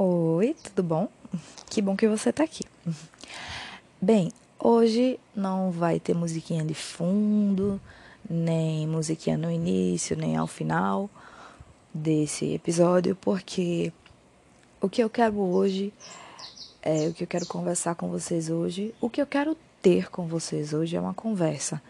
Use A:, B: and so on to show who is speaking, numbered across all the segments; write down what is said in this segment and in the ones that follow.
A: Oi, tudo bom? Que bom que você tá aqui. Bem, hoje não vai ter musiquinha de fundo, nem musiquinha no início, nem ao final desse episódio, porque o que eu quero hoje, é, o que eu quero conversar com vocês hoje, o que eu quero ter com vocês hoje é uma conversa.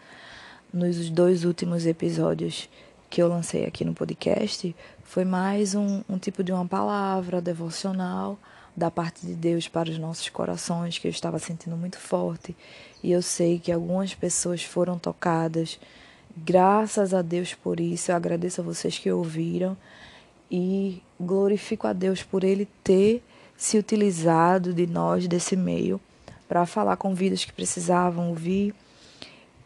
A: Nos dois últimos episódios que eu lancei aqui no podcast foi mais um, um tipo de uma palavra devocional da parte de Deus para os nossos corações que eu estava sentindo muito forte e eu sei que algumas pessoas foram tocadas. Graças a Deus por isso, eu agradeço a vocês que ouviram e glorifico a Deus por Ele ter se utilizado de nós, desse meio, para falar com vidas que precisavam ouvir.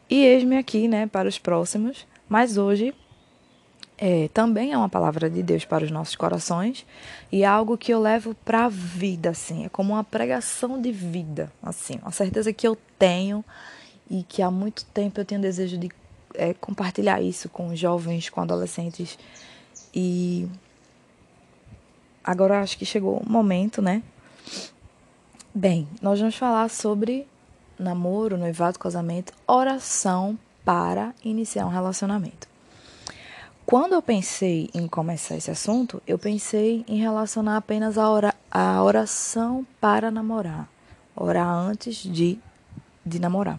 A: E eis-me aqui, né, para os próximos, mas hoje é, também é uma palavra de Deus para os nossos corações e é algo que eu levo para a vida, assim, é como uma pregação de vida, assim, uma certeza que eu tenho e que há muito tempo eu tenho desejo de é, compartilhar isso com jovens, com adolescentes e agora acho que chegou o momento, né? Bem, nós vamos falar sobre namoro, noivado, casamento, oração para iniciar um relacionamento. Quando eu pensei em começar esse assunto, eu pensei em relacionar apenas a, a oração para namorar, orar antes de, de namorar.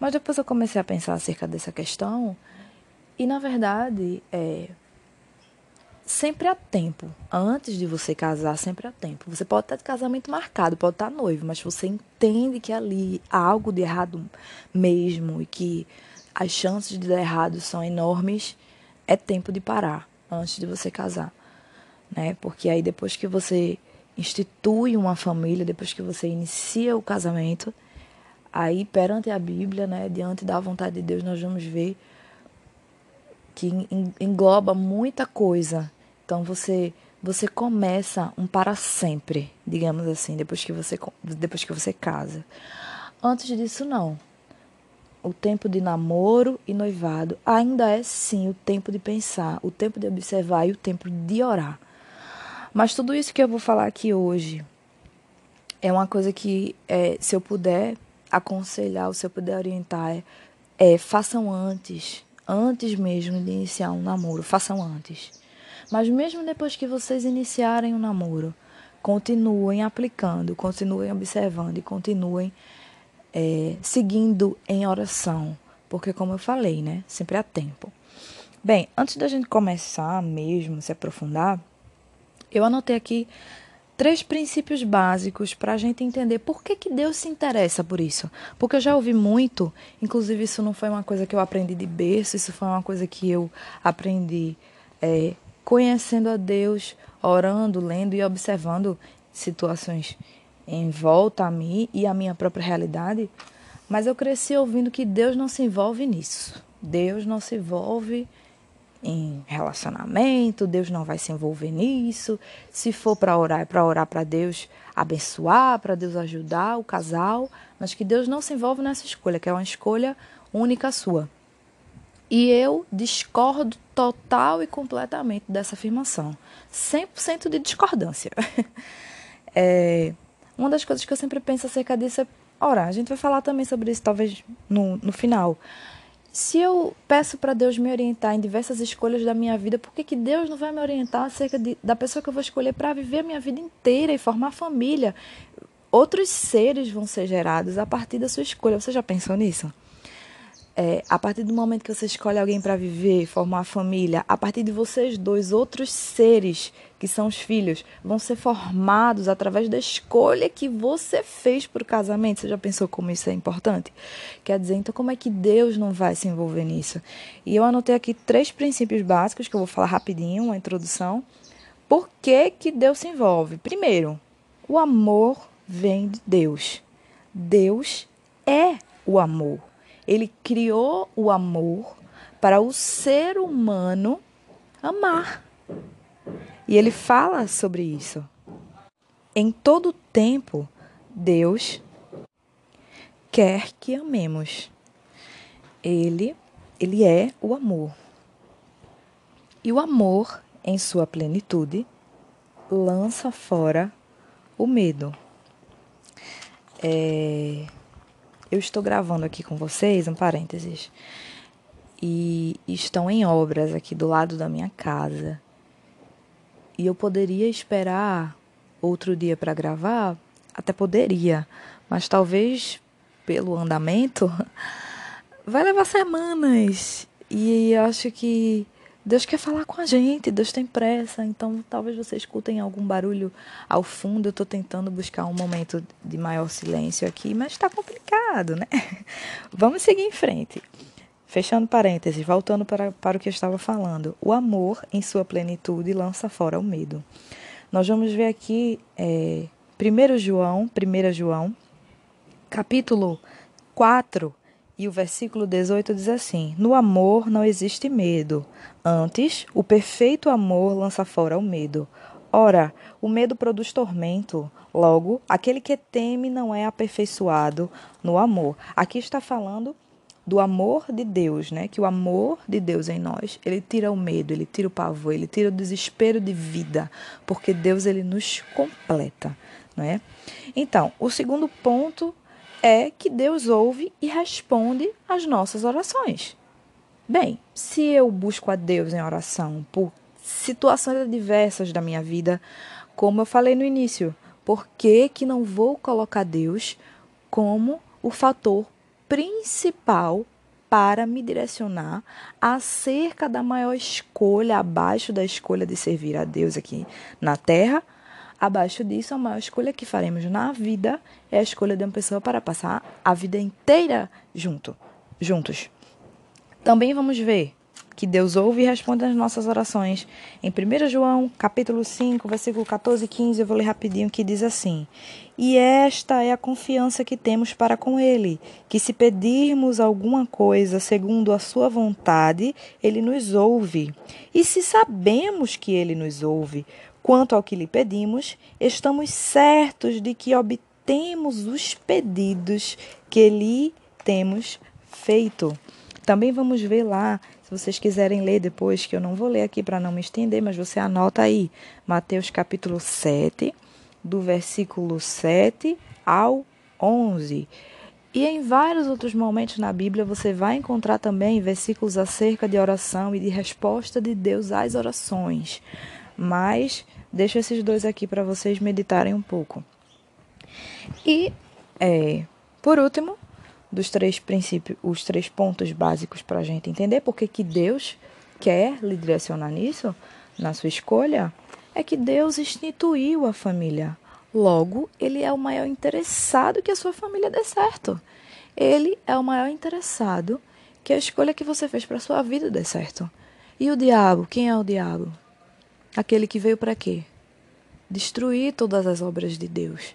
A: Mas depois eu comecei a pensar acerca dessa questão e, na verdade, é, sempre há tempo. Antes de você casar, sempre há tempo. Você pode estar de casamento marcado, pode estar noivo, mas você entende que ali há algo de errado mesmo e que as chances de dar errado são enormes é tempo de parar antes de você casar, né? Porque aí depois que você institui uma família, depois que você inicia o casamento, aí perante a Bíblia, né, diante da vontade de Deus, nós vamos ver que engloba muita coisa. Então você você começa um para sempre, digamos assim, depois que você depois que você casa. Antes disso não o tempo de namoro e noivado ainda é sim o tempo de pensar, o tempo de observar e o tempo de orar. Mas tudo isso que eu vou falar aqui hoje é uma coisa que, é, se eu puder aconselhar, se eu puder orientar, é, é façam antes, antes mesmo de iniciar um namoro, façam antes. Mas mesmo depois que vocês iniciarem um namoro, continuem aplicando, continuem observando e continuem é, seguindo em oração, porque como eu falei, né, sempre há tempo. Bem, antes da gente começar mesmo, se aprofundar, eu anotei aqui três princípios básicos para a gente entender por que, que Deus se interessa por isso. Porque eu já ouvi muito, inclusive isso não foi uma coisa que eu aprendi de berço, isso foi uma coisa que eu aprendi é, conhecendo a Deus, orando, lendo e observando situações em volta a mim e a minha própria realidade, mas eu cresci ouvindo que Deus não se envolve nisso. Deus não se envolve em relacionamento, Deus não vai se envolver nisso. Se for para orar, é para orar para Deus abençoar, para Deus ajudar o casal, mas que Deus não se envolve nessa escolha, que é uma escolha única sua. E eu discordo total e completamente dessa afirmação. 100% de discordância. é, uma das coisas que eu sempre penso acerca disso é ora, a gente vai falar também sobre isso talvez no, no final. Se eu peço para Deus me orientar em diversas escolhas da minha vida, por que, que Deus não vai me orientar acerca de, da pessoa que eu vou escolher para viver a minha vida inteira e formar família? Outros seres vão ser gerados a partir da sua escolha. Você já pensou nisso? É, a partir do momento que você escolhe alguém para viver, formar uma família, a partir de vocês dois, outros seres, que são os filhos, vão ser formados através da escolha que você fez para o casamento. Você já pensou como isso é importante? Quer dizer, então, como é que Deus não vai se envolver nisso? E eu anotei aqui três princípios básicos que eu vou falar rapidinho, uma introdução. Por que, que Deus se envolve? Primeiro, o amor vem de Deus. Deus é o amor. Ele criou o amor para o ser humano amar. E ele fala sobre isso. Em todo tempo, Deus quer que amemos. Ele, ele é o amor. E o amor, em sua plenitude, lança fora o medo. É, eu estou gravando aqui com vocês, um parênteses, e estão em obras aqui do lado da minha casa. E eu poderia esperar outro dia para gravar, até poderia, mas talvez pelo andamento vai levar semanas. E eu acho que Deus quer falar com a gente, Deus tem pressa, então talvez vocês escutem algum barulho ao fundo. Eu estou tentando buscar um momento de maior silêncio aqui, mas está complicado, né? Vamos seguir em frente. Fechando parênteses, voltando para, para o que eu estava falando. O amor, em sua plenitude, lança fora o medo. Nós vamos ver aqui é, 1 João, 1 João, capítulo 4, e o versículo 18 diz assim: No amor não existe medo. Antes, o perfeito amor lança fora o medo. Ora, o medo produz tormento. Logo, aquele que teme não é aperfeiçoado no amor. Aqui está falando do amor de Deus, né? Que o amor de Deus em nós, ele tira o medo, ele tira o pavor, ele tira o desespero de vida, porque Deus ele nos completa, não é? Então, o segundo ponto é que Deus ouve e responde às nossas orações. Bem, se eu busco a Deus em oração por situações adversas da minha vida, como eu falei no início, por que, que não vou colocar Deus como o fator principal para me direcionar acerca da maior escolha, abaixo da escolha de servir a Deus aqui na terra Abaixo disso, a maior escolha que faremos na vida é a escolha de uma pessoa para passar a vida inteira junto, juntos. Também vamos ver que Deus ouve e responde às nossas orações. Em 1 João, capítulo 5, versículo 14 e 15, eu vou ler rapidinho, que diz assim: E esta é a confiança que temos para com Ele, que se pedirmos alguma coisa segundo a Sua vontade, Ele nos ouve. E se sabemos que Ele nos ouve, Quanto ao que lhe pedimos, estamos certos de que obtemos os pedidos que lhe temos feito. Também vamos ver lá, se vocês quiserem ler depois, que eu não vou ler aqui para não me estender, mas você anota aí, Mateus capítulo 7, do versículo 7 ao 11. E em vários outros momentos na Bíblia você vai encontrar também versículos acerca de oração e de resposta de Deus às orações. Mas deixo esses dois aqui para vocês meditarem um pouco. E, é, por último, dos três princípios, os três pontos básicos para a gente entender porque que Deus quer lhe direcionar nisso, na sua escolha, é que Deus instituiu a família. Logo, ele é o maior interessado que a sua família dê certo. Ele é o maior interessado que a escolha que você fez para sua vida dê certo. E o diabo, quem é o diabo? Aquele que veio para quê? Destruir todas as obras de Deus.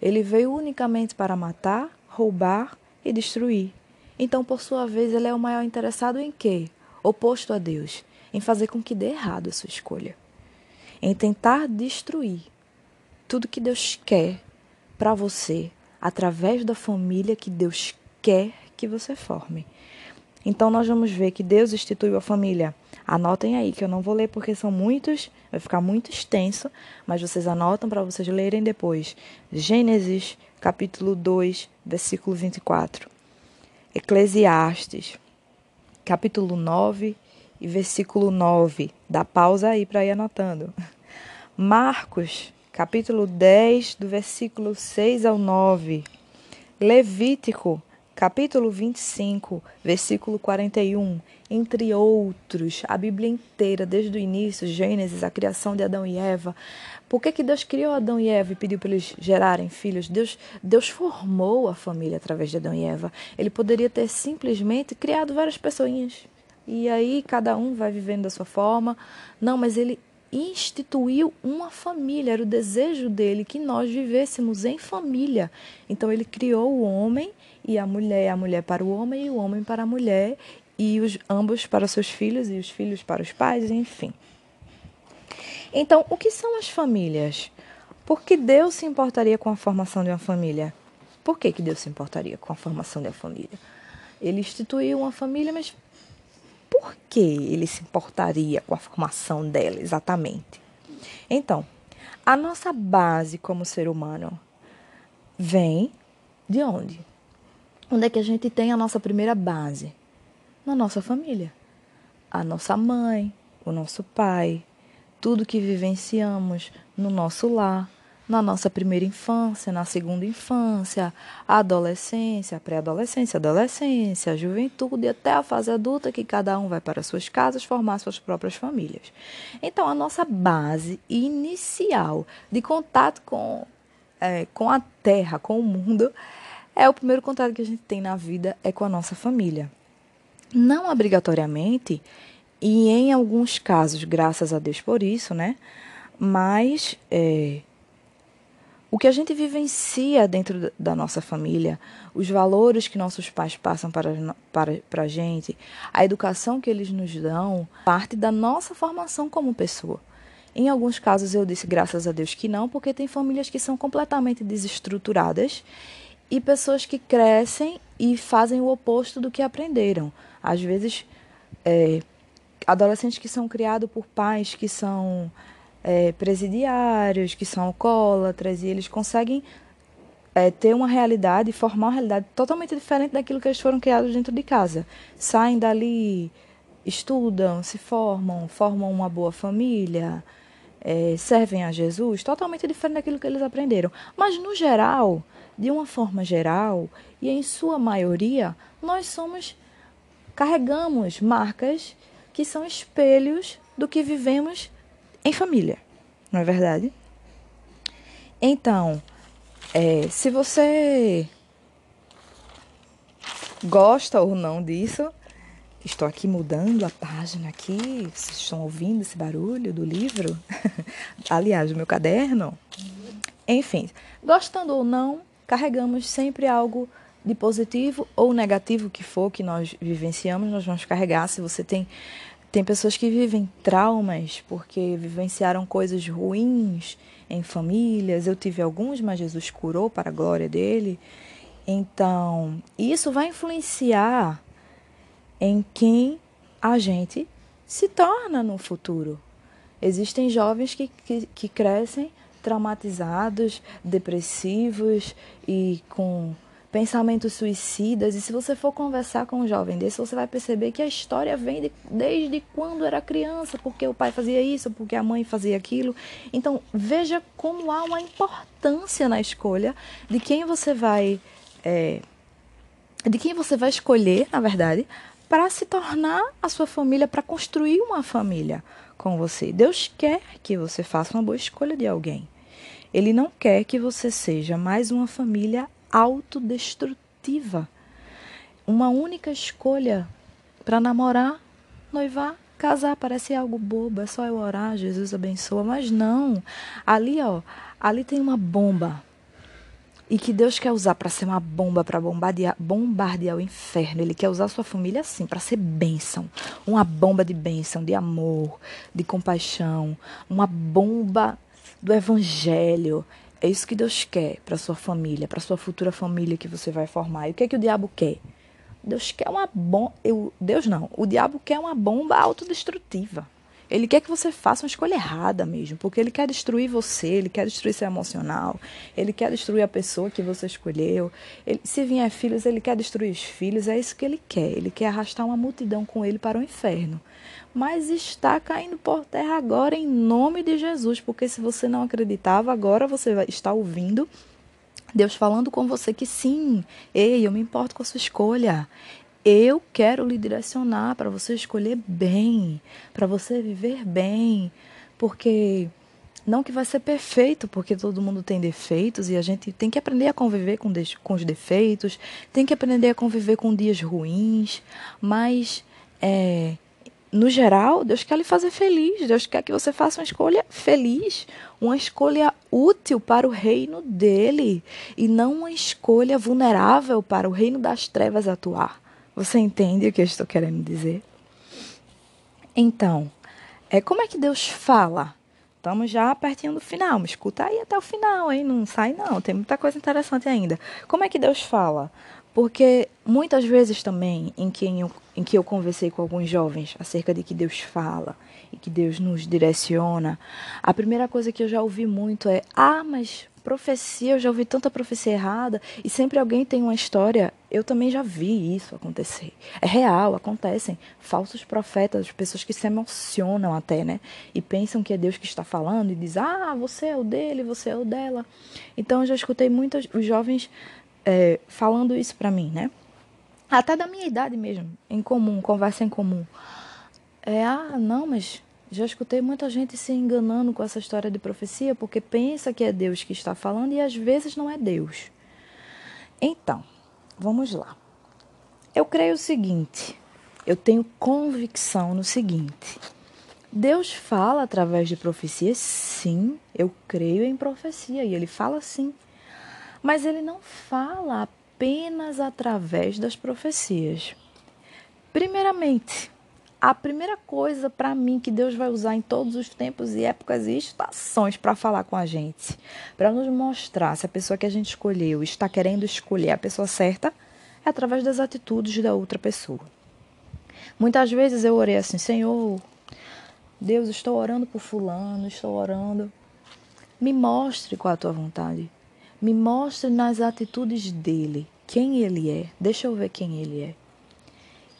A: Ele veio unicamente para matar, roubar e destruir. Então, por sua vez, ele é o maior interessado em quê? Oposto a Deus, em fazer com que dê errado a sua escolha. Em tentar destruir tudo que Deus quer para você através da família que Deus quer que você forme. Então nós vamos ver que Deus instituiu a família. Anotem aí que eu não vou ler porque são muitos, vai ficar muito extenso, mas vocês anotam para vocês lerem depois. Gênesis, capítulo 2, versículo 24. Eclesiastes, capítulo 9 e versículo 9. Dá pausa aí para ir anotando. Marcos, capítulo 10, do versículo 6 ao 9. Levítico, capítulo 25, versículo 41, entre outros, a Bíblia inteira, desde o início, Gênesis, a criação de Adão e Eva. Por que, que Deus criou Adão e Eva e pediu para eles gerarem filhos? Deus, Deus formou a família através de Adão e Eva. Ele poderia ter simplesmente criado várias pessoinhas. E aí cada um vai vivendo da sua forma. Não, mas ele instituiu uma família, era o desejo dele que nós vivêssemos em família. Então ele criou o homem e a mulher, a mulher para o homem e o homem para a mulher, e os ambos para seus filhos e os filhos para os pais, enfim. Então, o que são as famílias? Por que Deus se importaria com a formação de uma família? Por que, que Deus se importaria com a formação de uma família? Ele instituiu uma família, mas por que ele se importaria com a formação dela exatamente? Então, A nossa base como ser humano vem de onde? Onde é que a gente tem a nossa primeira base? Na nossa família. A nossa mãe, o nosso pai, tudo que vivenciamos no nosso lar, na nossa primeira infância, na segunda infância, adolescência, pré-adolescência, adolescência, juventude até a fase adulta, que cada um vai para suas casas formar suas próprias famílias. Então, a nossa base inicial de contato com, é, com a Terra, com o mundo, é o primeiro contato que a gente tem na vida é com a nossa família. Não obrigatoriamente, e em alguns casos, graças a Deus por isso, né? Mas é, o que a gente vivencia dentro da nossa família, os valores que nossos pais passam para, para, para a gente, a educação que eles nos dão, parte da nossa formação como pessoa. Em alguns casos eu disse graças a Deus que não, porque tem famílias que são completamente desestruturadas e pessoas que crescem e fazem o oposto do que aprenderam. Às vezes, é, adolescentes que são criados por pais que são é, presidiários, que são alcoólatras, e eles conseguem é, ter uma realidade, formar uma realidade totalmente diferente daquilo que eles foram criados dentro de casa. Saem dali, estudam, se formam, formam uma boa família, é, servem a Jesus, totalmente diferente daquilo que eles aprenderam. Mas, no geral, de uma forma geral, e em sua maioria, nós somos, carregamos marcas que são espelhos do que vivemos em família, não é verdade? Então, é, se você gosta ou não disso, estou aqui mudando a página aqui, vocês estão ouvindo esse barulho do livro? Aliás, do meu caderno. Enfim, gostando ou não, carregamos sempre algo de positivo ou negativo que for que nós vivenciamos, nós vamos carregar. Se você tem tem pessoas que vivem traumas porque vivenciaram coisas ruins em famílias. Eu tive alguns, mas Jesus curou para a glória dele. Então, isso vai influenciar em quem a gente se torna no futuro. Existem jovens que, que, que crescem traumatizados, depressivos e com pensamentos suicidas. E se você for conversar com um jovem desse, você vai perceber que a história vem de, desde quando era criança, porque o pai fazia isso, porque a mãe fazia aquilo. Então, veja como há uma importância na escolha de quem você vai. É, de quem você vai escolher, na verdade, para se tornar a sua família, para construir uma família com você. Deus quer que você faça uma boa escolha de alguém. Ele não quer que você seja mais uma família autodestrutiva. Uma única escolha para namorar, noivar, casar parece algo bobo, é só eu orar, Jesus abençoa, mas não. Ali, ó, ali tem uma bomba. E que Deus quer usar para ser uma bomba, para bombardear, bombardear o inferno. Ele quer usar sua família assim, para ser bênção. Uma bomba de bênção, de amor, de compaixão. Uma bomba do evangelho. É isso que Deus quer para sua família, para sua futura família que você vai formar. E o que é que o diabo quer? Deus quer uma bomba. Deus não. O diabo quer uma bomba autodestrutiva. Ele quer que você faça uma escolha errada mesmo, porque ele quer destruir você, ele quer destruir seu emocional, ele quer destruir a pessoa que você escolheu. Ele, se vier filhos, ele quer destruir os filhos, é isso que ele quer. Ele quer arrastar uma multidão com ele para o inferno mas está caindo por terra agora em nome de Jesus, porque se você não acreditava, agora você está ouvindo Deus falando com você que sim, ei, eu me importo com a sua escolha. Eu quero lhe direcionar para você escolher bem, para você viver bem, porque não que vai ser perfeito, porque todo mundo tem defeitos e a gente tem que aprender a conviver com, com os defeitos, tem que aprender a conviver com dias ruins, mas é, no geral, Deus quer lhe fazer feliz. Deus quer que você faça uma escolha feliz, uma escolha útil para o reino dele e não uma escolha vulnerável para o reino das trevas atuar. Você entende o que eu estou querendo dizer? Então, é como é que Deus fala? Estamos já pertinho do final. Me escuta aí até o final, hein? Não sai não. Tem muita coisa interessante ainda. Como é que Deus fala? Porque muitas vezes também, em que eu, em que eu conversei com alguns jovens acerca de que Deus fala e que Deus nos direciona, a primeira coisa que eu já ouvi muito é: ah, mas profecia, eu já ouvi tanta profecia errada, e sempre alguém tem uma história. Eu também já vi isso acontecer. É real, acontecem falsos profetas, pessoas que se emocionam até, né? E pensam que é Deus que está falando e diz: "Ah, você é o dele, você é o dela". Então eu já escutei muitos os jovens é, falando isso para mim, né? Até da minha idade mesmo, em comum, conversa em comum. É, ah, não, mas já escutei muita gente se enganando com essa história de profecia porque pensa que é Deus que está falando e às vezes não é Deus. Então, vamos lá. Eu creio o seguinte, eu tenho convicção no seguinte. Deus fala através de profecias, sim, eu creio em profecia e ele fala sim. Mas ele não fala apenas através das profecias. Primeiramente, a primeira coisa para mim que Deus vai usar em todos os tempos e épocas e estações para falar com a gente, para nos mostrar se a pessoa que a gente escolheu está querendo escolher a pessoa certa, é através das atitudes da outra pessoa. Muitas vezes eu orei assim, Senhor, Deus, estou orando por fulano, estou orando. Me mostre qual é a tua vontade. Me mostre nas atitudes dele, quem ele é. Deixa eu ver quem ele é.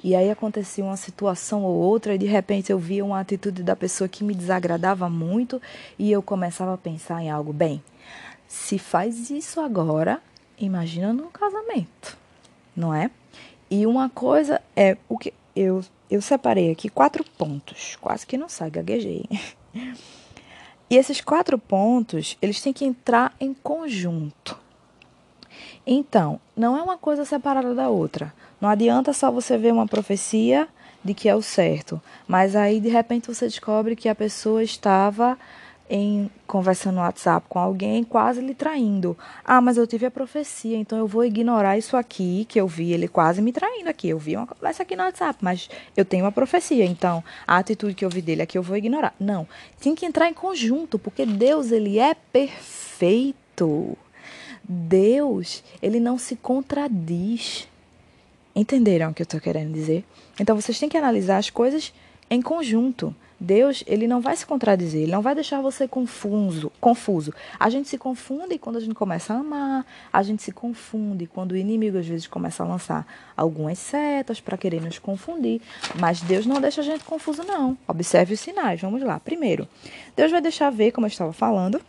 A: E aí acontecia uma situação ou outra e de repente eu via uma atitude da pessoa que me desagradava muito e eu começava a pensar em algo bem. Se faz isso agora, imagina no casamento, não é? E uma coisa é o que eu eu separei aqui quatro pontos, quase que não sai, gaguejei. E esses quatro pontos, eles têm que entrar em conjunto. Então, não é uma coisa separada da outra. Não adianta só você ver uma profecia de que é o certo, mas aí de repente você descobre que a pessoa estava em conversando no WhatsApp com alguém, quase lhe traindo. Ah, mas eu tive a profecia, então eu vou ignorar isso aqui que eu vi ele quase me traindo aqui. Eu vi uma conversa aqui no WhatsApp, mas eu tenho uma profecia, então a atitude que eu vi dele aqui eu vou ignorar. Não, tem que entrar em conjunto, porque Deus ele é perfeito. Deus, ele não se contradiz. Entenderam o que eu estou querendo dizer? Então vocês têm que analisar as coisas em conjunto. Deus, ele não vai se contradizer, ele não vai deixar você confuso, confuso. A gente se confunde quando a gente começa a amar, a gente se confunde quando o inimigo às vezes começa a lançar algumas setas para querer nos confundir, mas Deus não deixa a gente confuso não. Observe os sinais. Vamos lá. Primeiro, Deus vai deixar ver, como eu estava falando,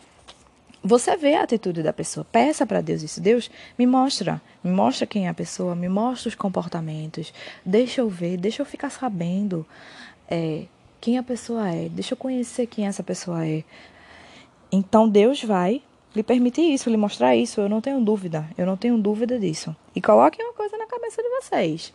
A: você vê a atitude da pessoa. Peça para Deus isso. Deus, me mostra. Me mostra quem é a pessoa. Me mostra os comportamentos. Deixa eu ver. Deixa eu ficar sabendo é, quem a pessoa é. Deixa eu conhecer quem essa pessoa é. Então Deus vai lhe permitir isso, lhe mostrar isso. Eu não tenho dúvida. Eu não tenho dúvida disso. E coloque uma coisa na cabeça de vocês.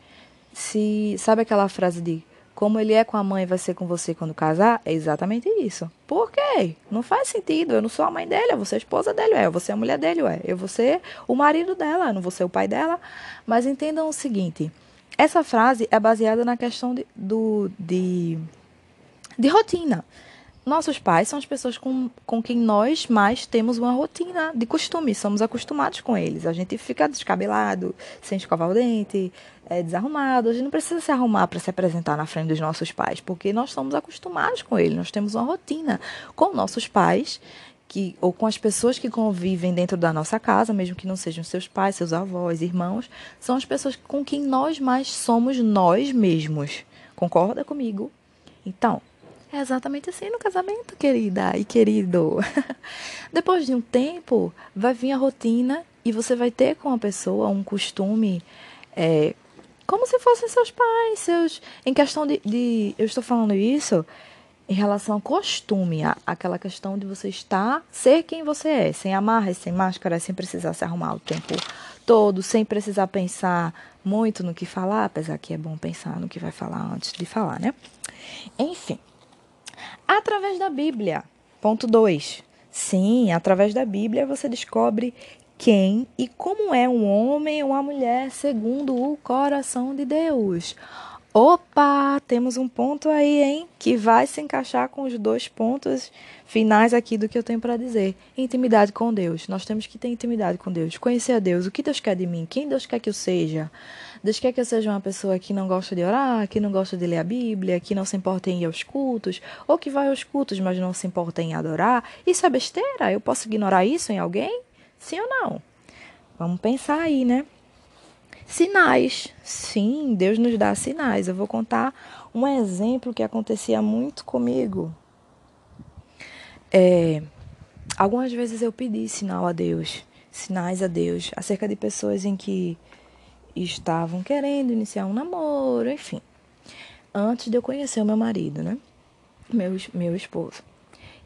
A: Se sabe aquela frase de como ele é com a mãe vai ser com você quando casar, é exatamente isso. Por quê? Não faz sentido. Eu não sou a mãe dele, eu vou ser a esposa dele, é. eu vou ser a mulher dele, ué. eu vou ser o marido dela, eu não vou ser o pai dela. Mas entendam o seguinte: essa frase é baseada na questão de, do, de, de rotina. Nossos pais são as pessoas com, com quem nós mais temos uma rotina de costume, somos acostumados com eles. A gente fica descabelado, sem escovar o dente, é, desarrumado. A gente não precisa se arrumar para se apresentar na frente dos nossos pais, porque nós somos acostumados com eles, nós temos uma rotina com nossos pais. Que, ou com as pessoas que convivem dentro da nossa casa, mesmo que não sejam seus pais, seus avós, irmãos, são as pessoas com quem nós mais somos nós mesmos. Concorda comigo? Então, é exatamente assim no casamento, querida e querido. Depois de um tempo, vai vir a rotina e você vai ter com a pessoa um costume é, como se fossem seus pais, seus. Em questão de, de. Eu estou falando isso em relação ao costume, a, aquela questão de você estar, ser quem você é, sem amarras, sem máscara, sem precisar se arrumar o tempo todo, sem precisar pensar muito no que falar, apesar que é bom pensar no que vai falar antes de falar, né? Enfim, através da Bíblia. Ponto 2. Sim, através da Bíblia você descobre quem e como é um homem ou uma mulher segundo o coração de Deus. Opa, temos um ponto aí, hein? Que vai se encaixar com os dois pontos finais aqui do que eu tenho para dizer. Intimidade com Deus. Nós temos que ter intimidade com Deus. Conhecer a Deus. O que Deus quer de mim? Quem Deus quer que eu seja? Deus quer que eu seja uma pessoa que não gosta de orar, que não gosta de ler a Bíblia, que não se importa em ir aos cultos, ou que vai aos cultos, mas não se importa em adorar. Isso é besteira? Eu posso ignorar isso em alguém? Sim ou não? Vamos pensar aí, né? Sinais. Sim, Deus nos dá sinais. Eu vou contar um exemplo que acontecia muito comigo. É, algumas vezes eu pedi sinal a Deus, sinais a Deus, acerca de pessoas em que estavam querendo iniciar um namoro, enfim. Antes de eu conhecer o meu marido, né? Meu, meu esposo.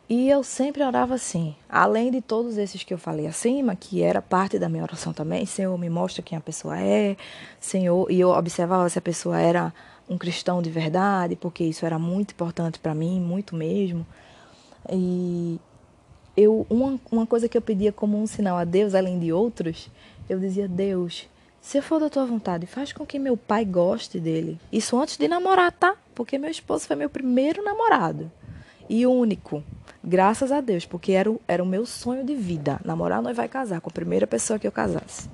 A: E eu sempre orava assim, além de todos esses que eu falei acima, que era parte da minha oração também, Senhor, me mostra quem a pessoa é, Senhor, e eu observava se a pessoa era um cristão de verdade, porque isso era muito importante para mim, muito mesmo. E eu uma, uma coisa que eu pedia como um sinal a Deus, além de outros, eu dizia: Deus, se for da tua vontade, faz com que meu pai goste dele. Isso antes de namorar, tá? Porque meu esposo foi meu primeiro namorado e único. Graças a Deus, porque era o, era o meu sonho de vida. Namorar, nós vai casar com a primeira pessoa que eu casasse.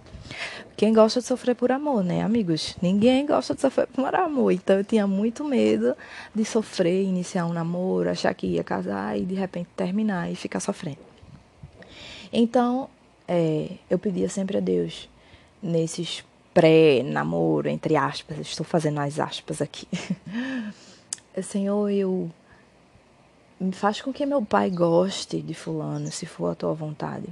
A: Quem gosta de sofrer por amor, né, amigos? Ninguém gosta de sofrer por amor. Então eu tinha muito medo de sofrer, iniciar um namoro, achar que ia casar e de repente terminar e ficar sofrendo. Então, é, eu pedia sempre a Deus, nesses pré-namoro, entre aspas, estou fazendo as aspas aqui. Senhor, eu faz com que meu pai goste de fulano, se for a tua vontade.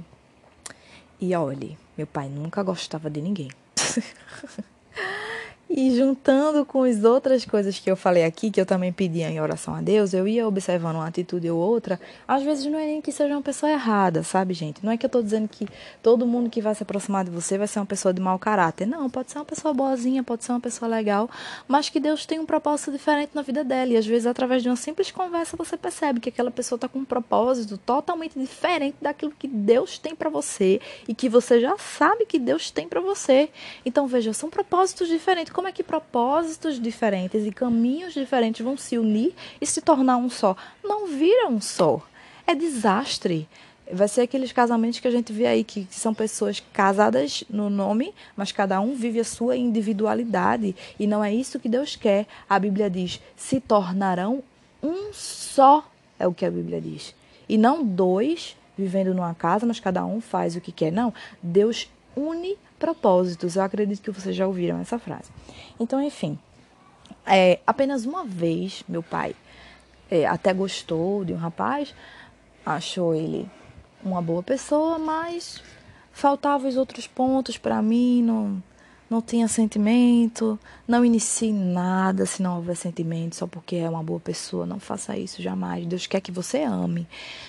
A: E olhe, meu pai nunca gostava de ninguém. E juntando com as outras coisas que eu falei aqui, que eu também pedia em oração a Deus, eu ia observando uma atitude ou outra. Às vezes não é nem que seja uma pessoa errada, sabe, gente? Não é que eu estou dizendo que todo mundo que vai se aproximar de você vai ser uma pessoa de mau caráter. Não, pode ser uma pessoa boazinha, pode ser uma pessoa legal, mas que Deus tem um propósito diferente na vida dela. E às vezes, através de uma simples conversa, você percebe que aquela pessoa está com um propósito totalmente diferente daquilo que Deus tem para você e que você já sabe que Deus tem para você. Então, veja, são propósitos diferentes como é que propósitos diferentes e caminhos diferentes vão se unir e se tornar um só? Não vira um só. É desastre. Vai ser aqueles casamentos que a gente vê aí, que são pessoas casadas no nome, mas cada um vive a sua individualidade. E não é isso que Deus quer. A Bíblia diz: se tornarão um só, é o que a Bíblia diz. E não dois vivendo numa casa, mas cada um faz o que quer. Não. Deus une propósitos. Eu acredito que vocês já ouviram essa frase. Então, enfim, é, apenas uma vez meu pai é, até gostou de um rapaz, achou ele uma boa pessoa, mas faltavam os outros pontos para mim, não, não tinha sentimento, não inicie nada se não houver sentimento, só porque é uma boa pessoa, não faça isso jamais. Deus quer que você ame.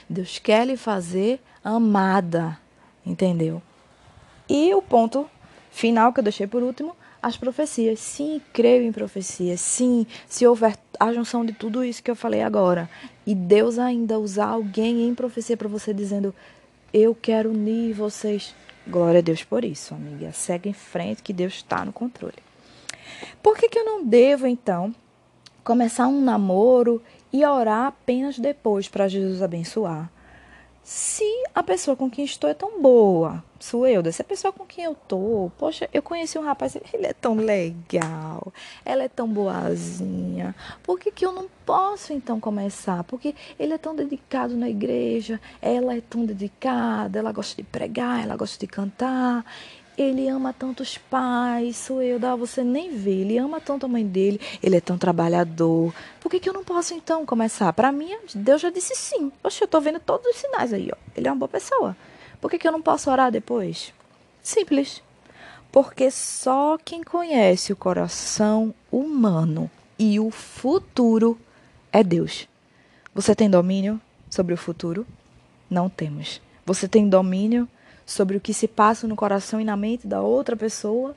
A: Deus quer lhe fazer amada, entendeu? E o ponto final que eu deixei por último, as profecias. Sim, creio em profecias. Sim, se houver a junção de tudo isso que eu falei agora, e Deus ainda usar alguém em profecia para você dizendo: Eu quero unir vocês. Glória a Deus por isso, amiga. Segue em frente que Deus está no controle. Por que, que eu não devo, então, começar um namoro e orar apenas depois para Jesus abençoar? Se a pessoa com quem estou é tão boa, sou eu, se a pessoa com quem eu tô, poxa, eu conheci um rapaz, ele é tão legal, ela é tão boazinha, por que, que eu não posso então começar? Porque ele é tão dedicado na igreja, ela é tão dedicada, ela gosta de pregar, ela gosta de cantar, ele ama tantos pais, sou eu, dá você nem vê. Ele ama tanto a mãe dele, ele é tão trabalhador. Por que, que eu não posso então começar? Para mim, Deus já disse sim. Poxa, eu tô vendo todos os sinais aí, ó. Ele é uma boa pessoa. Por que, que eu não posso orar depois? Simples. Porque só quem conhece o coração humano e o futuro é Deus. Você tem domínio sobre o futuro? Não temos. Você tem domínio sobre o que se passa no coração e na mente da outra pessoa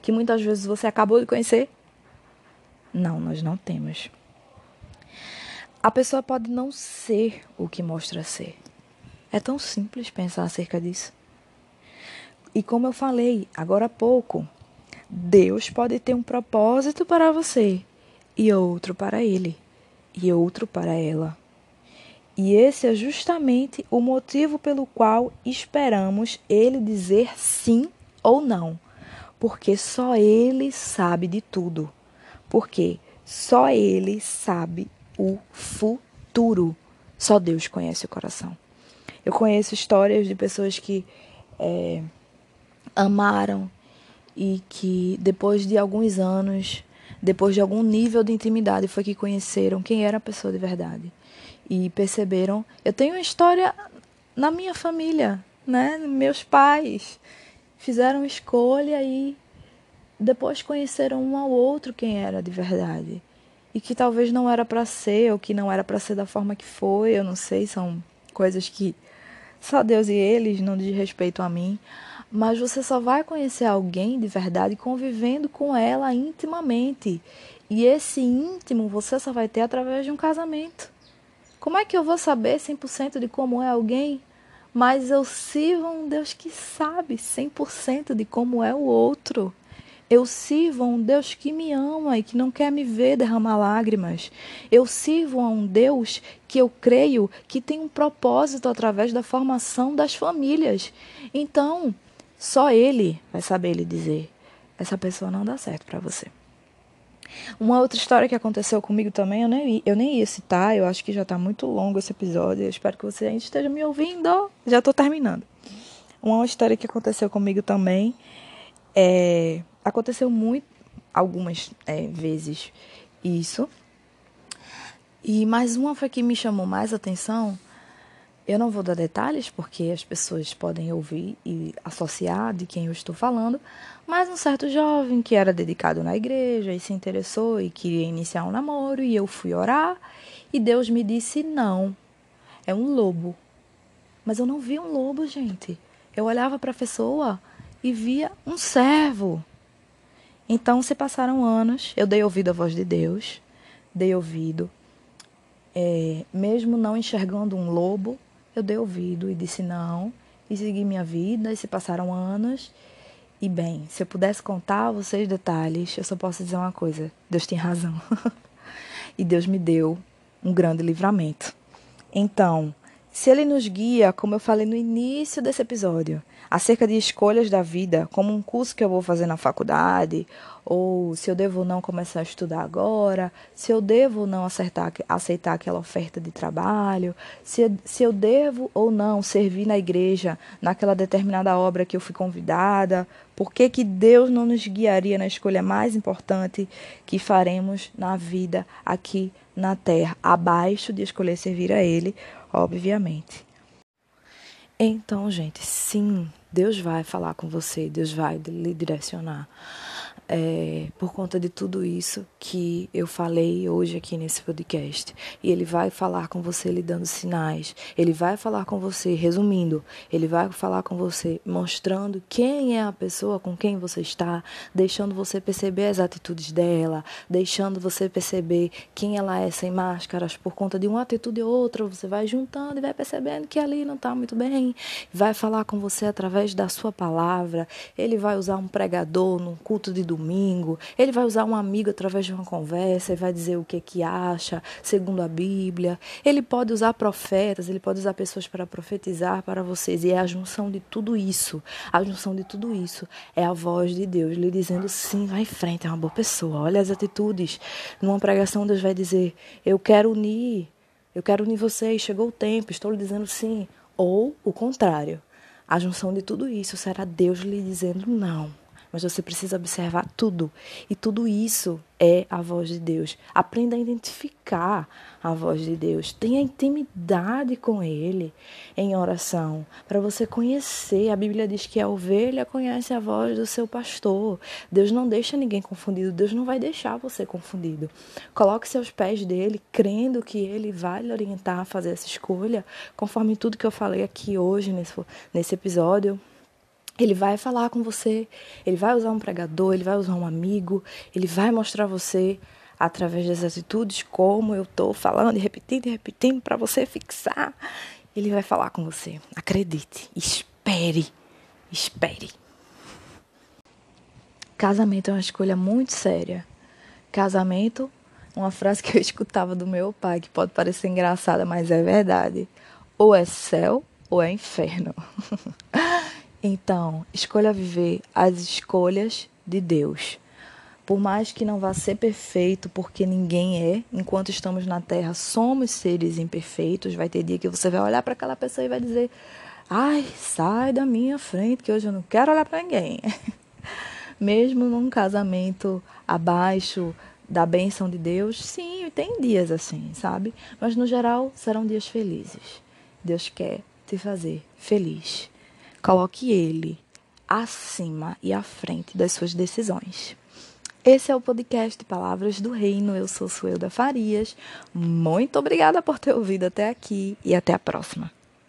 A: que muitas vezes você acabou de conhecer? Não, nós não temos. A pessoa pode não ser o que mostra ser. É tão simples pensar acerca disso. E como eu falei agora há pouco, Deus pode ter um propósito para você e outro para ele, e outro para ela. E esse é justamente o motivo pelo qual esperamos ele dizer sim ou não, porque só ele sabe de tudo. Porque só ele sabe o futuro. Só Deus conhece o coração. Eu conheço histórias de pessoas que é, amaram e que depois de alguns anos, depois de algum nível de intimidade, foi que conheceram quem era a pessoa de verdade e perceberam. Eu tenho uma história na minha família, né? Meus pais fizeram escolha e depois conheceram um ao outro quem era de verdade e que talvez não era para ser ou que não era para ser da forma que foi, eu não sei, são coisas que só Deus e eles não diz respeito a mim, mas você só vai conhecer alguém de verdade convivendo com ela intimamente. E esse íntimo você só vai ter através de um casamento. Como é que eu vou saber 100% de como é alguém? Mas eu sirvo a um Deus que sabe 100% de como é o outro. Eu sirvo a um Deus que me ama e que não quer me ver derramar lágrimas. Eu sirvo a um Deus que eu creio que tem um propósito através da formação das famílias. Então, só Ele vai saber lhe dizer: essa pessoa não dá certo para você. Uma outra história que aconteceu comigo também, eu nem, eu nem ia citar, eu acho que já está muito longo esse episódio, eu espero que você ainda esteja me ouvindo, já estou terminando. Uma história que aconteceu comigo também, é, aconteceu muito, algumas é, vezes isso, e mais uma foi que me chamou mais atenção, eu não vou dar detalhes porque as pessoas podem ouvir e associar de quem eu estou falando, mas um certo jovem que era dedicado na igreja e se interessou e queria iniciar um namoro e eu fui orar e Deus me disse não. É um lobo. Mas eu não vi um lobo, gente. Eu olhava para a pessoa e via um servo. Então se passaram anos, eu dei ouvido à voz de Deus, dei ouvido, é, mesmo não enxergando um lobo, eu dei ouvido e disse não, e segui minha vida, e se passaram anos. E bem, se eu pudesse contar vocês detalhes, eu só posso dizer uma coisa: Deus tem razão. e Deus me deu um grande livramento. Então, se ele nos guia, como eu falei no início desse episódio, acerca de escolhas da vida, como um curso que eu vou fazer na faculdade, ou se eu devo ou não começar a estudar agora, se eu devo ou não acertar, aceitar aquela oferta de trabalho, se, se eu devo ou não servir na igreja, naquela determinada obra que eu fui convidada, por que, que Deus não nos guiaria na escolha mais importante que faremos na vida aqui na terra, abaixo de escolher servir a Ele, obviamente. Então, gente, sim, Deus vai falar com você, Deus vai lhe direcionar é, por conta de tudo isso que eu falei hoje aqui nesse podcast. E ele vai falar com você lhe dando sinais. Ele vai falar com você, resumindo, ele vai falar com você mostrando quem é a pessoa com quem você está, deixando você perceber as atitudes dela, deixando você perceber quem ela é sem máscaras por conta de uma atitude ou outra. Você vai juntando e vai percebendo que ali não está muito bem. Vai falar com você através da sua palavra. Ele vai usar um pregador num culto de domingo domingo, ele vai usar um amigo através de uma conversa e vai dizer o que que acha, segundo a Bíblia. Ele pode usar profetas, ele pode usar pessoas para profetizar para vocês. E é a junção de tudo isso. A junção de tudo isso é a voz de Deus lhe dizendo sim, vai em frente, é uma boa pessoa. Olha as atitudes. Numa pregação Deus vai dizer: "Eu quero unir, eu quero unir vocês, chegou o tempo, estou lhe dizendo sim". Ou o contrário. A junção de tudo isso será Deus lhe dizendo não mas você precisa observar tudo. E tudo isso é a voz de Deus. Aprenda a identificar a voz de Deus. Tenha intimidade com Ele em oração, para você conhecer. A Bíblia diz que a ovelha conhece a voz do seu pastor. Deus não deixa ninguém confundido. Deus não vai deixar você confundido. Coloque seus pés dele, crendo que Ele vai lhe orientar a fazer essa escolha, conforme tudo que eu falei aqui hoje nesse, nesse episódio. Ele vai falar com você, ele vai usar um pregador, ele vai usar um amigo, ele vai mostrar você através das atitudes, como eu estou falando e repetindo e repetindo para você fixar. Ele vai falar com você. Acredite, espere, espere. Casamento é uma escolha muito séria. Casamento uma frase que eu escutava do meu pai, que pode parecer engraçada, mas é verdade. Ou é céu ou é inferno. então, escolha viver as escolhas de Deus. Por mais que não vá ser perfeito, porque ninguém é, enquanto estamos na Terra, somos seres imperfeitos. Vai ter dia que você vai olhar para aquela pessoa e vai dizer: Ai, sai da minha frente, que hoje eu não quero olhar para ninguém. Mesmo num casamento abaixo da bênção de Deus, sim, tem dias assim, sabe? Mas no geral serão dias felizes. Deus quer te fazer feliz. Coloque Ele acima e à frente das suas decisões. Esse é o podcast Palavras do Reino. Eu sou Suelda Farias. Muito obrigada por ter ouvido até aqui e até a próxima.